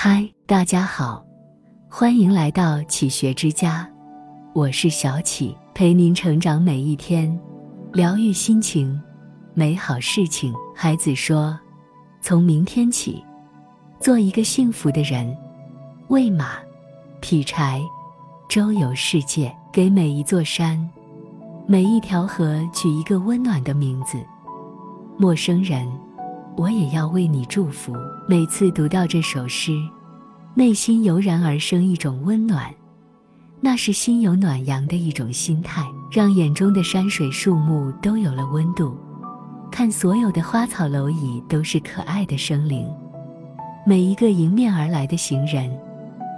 嗨，大家好，欢迎来到启学之家，我是小启，陪您成长每一天，疗愈心情，美好事情。孩子说：“从明天起，做一个幸福的人，喂马，劈柴，周游世界，给每一座山，每一条河取一个温暖的名字。陌生人。”我也要为你祝福。每次读到这首诗，内心油然而生一种温暖，那是心有暖阳的一种心态，让眼中的山水树木都有了温度，看所有的花草蝼蚁都是可爱的生灵，每一个迎面而来的行人，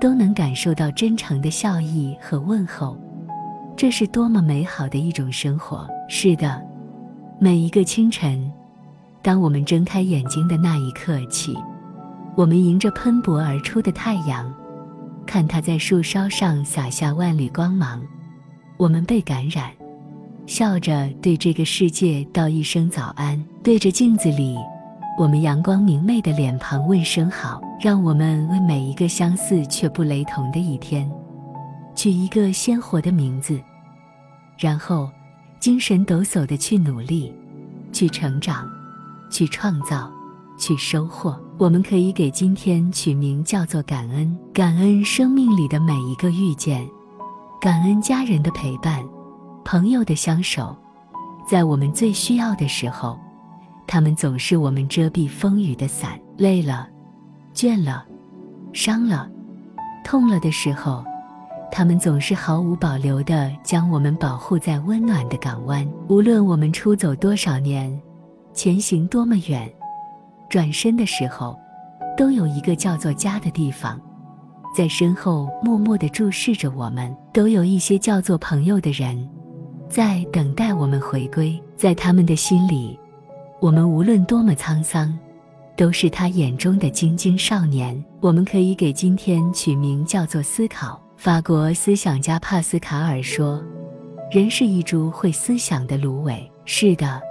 都能感受到真诚的笑意和问候。这是多么美好的一种生活！是的，每一个清晨。当我们睁开眼睛的那一刻起，我们迎着喷薄而出的太阳，看它在树梢上洒下万缕光芒，我们被感染，笑着对这个世界道一声早安，对着镜子里我们阳光明媚的脸庞问声好，让我们为每一个相似却不雷同的一天，取一个鲜活的名字，然后精神抖擞的去努力，去成长。去创造，去收获。我们可以给今天取名叫做感恩，感恩生命里的每一个遇见，感恩家人的陪伴，朋友的相守。在我们最需要的时候，他们总是我们遮蔽风雨的伞。累了，倦了，伤了，痛了的时候，他们总是毫无保留地将我们保护在温暖的港湾。无论我们出走多少年。前行多么远，转身的时候，都有一个叫做家的地方，在身后默默地注视着我们。都有一些叫做朋友的人，在等待我们回归。在他们的心里，我们无论多么沧桑，都是他眼中的晶晶少年。我们可以给今天取名叫做思考。法国思想家帕斯卡尔说：“人是一株会思想的芦苇。”是的。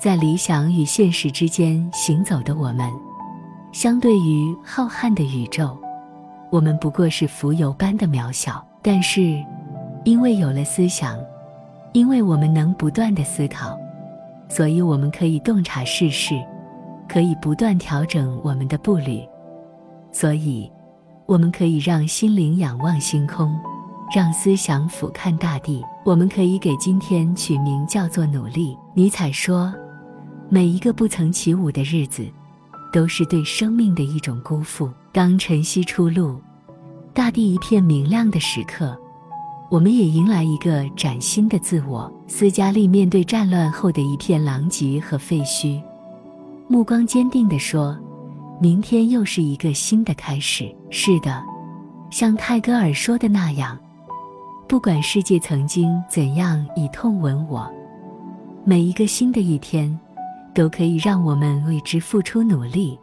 在理想与现实之间行走的我们，相对于浩瀚的宇宙，我们不过是浮游般的渺小。但是，因为有了思想，因为我们能不断的思考，所以我们可以洞察世事，可以不断调整我们的步履。所以，我们可以让心灵仰望星空，让思想俯瞰大地。我们可以给今天取名叫做努力。尼采说。每一个不曾起舞的日子，都是对生命的一种辜负。当晨曦出露，大地一片明亮的时刻，我们也迎来一个崭新的自我。斯嘉丽面对战乱后的一片狼藉和废墟，目光坚定地说：“明天又是一个新的开始。”是的，像泰戈尔说的那样，不管世界曾经怎样以痛吻我，每一个新的一天。都可以让我们为之付出努力，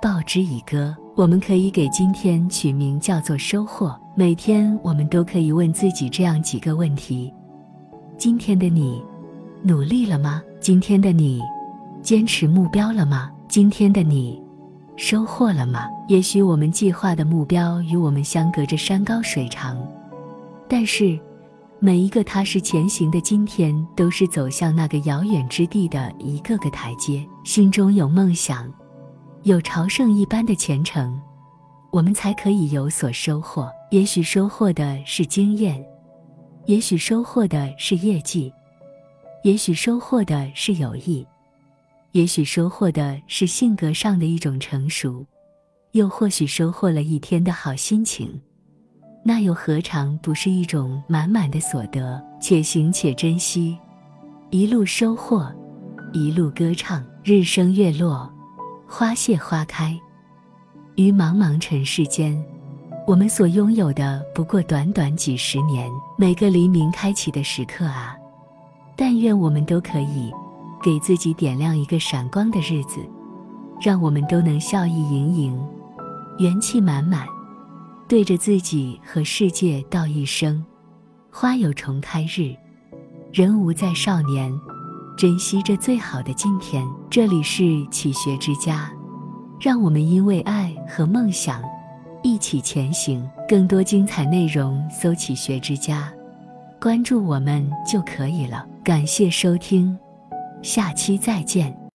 报之以歌。我们可以给今天取名叫做收获。每天我们都可以问自己这样几个问题：今天的你努力了吗？今天的你坚持目标了吗？今天的你收获了吗？也许我们计划的目标与我们相隔着山高水长，但是。每一个踏实前行的今天，都是走向那个遥远之地的一个个台阶。心中有梦想，有朝圣一般的虔诚，我们才可以有所收获。也许收获的是经验，也许收获的是业绩，也许收获的是友谊，也许收获的是性格上的一种成熟，又或许收获了一天的好心情。那又何尝不是一种满满的所得？且行且珍惜，一路收获，一路歌唱。日升月落，花谢花开。于茫茫尘世间，我们所拥有的不过短短几十年。每个黎明开启的时刻啊，但愿我们都可以给自己点亮一个闪光的日子，让我们都能笑意盈盈，元气满满。对着自己和世界道一声：“花有重开日，人无再少年。”珍惜这最好的今天。这里是启学之家，让我们因为爱和梦想，一起前行。更多精彩内容，搜“启学之家”，关注我们就可以了。感谢收听，下期再见。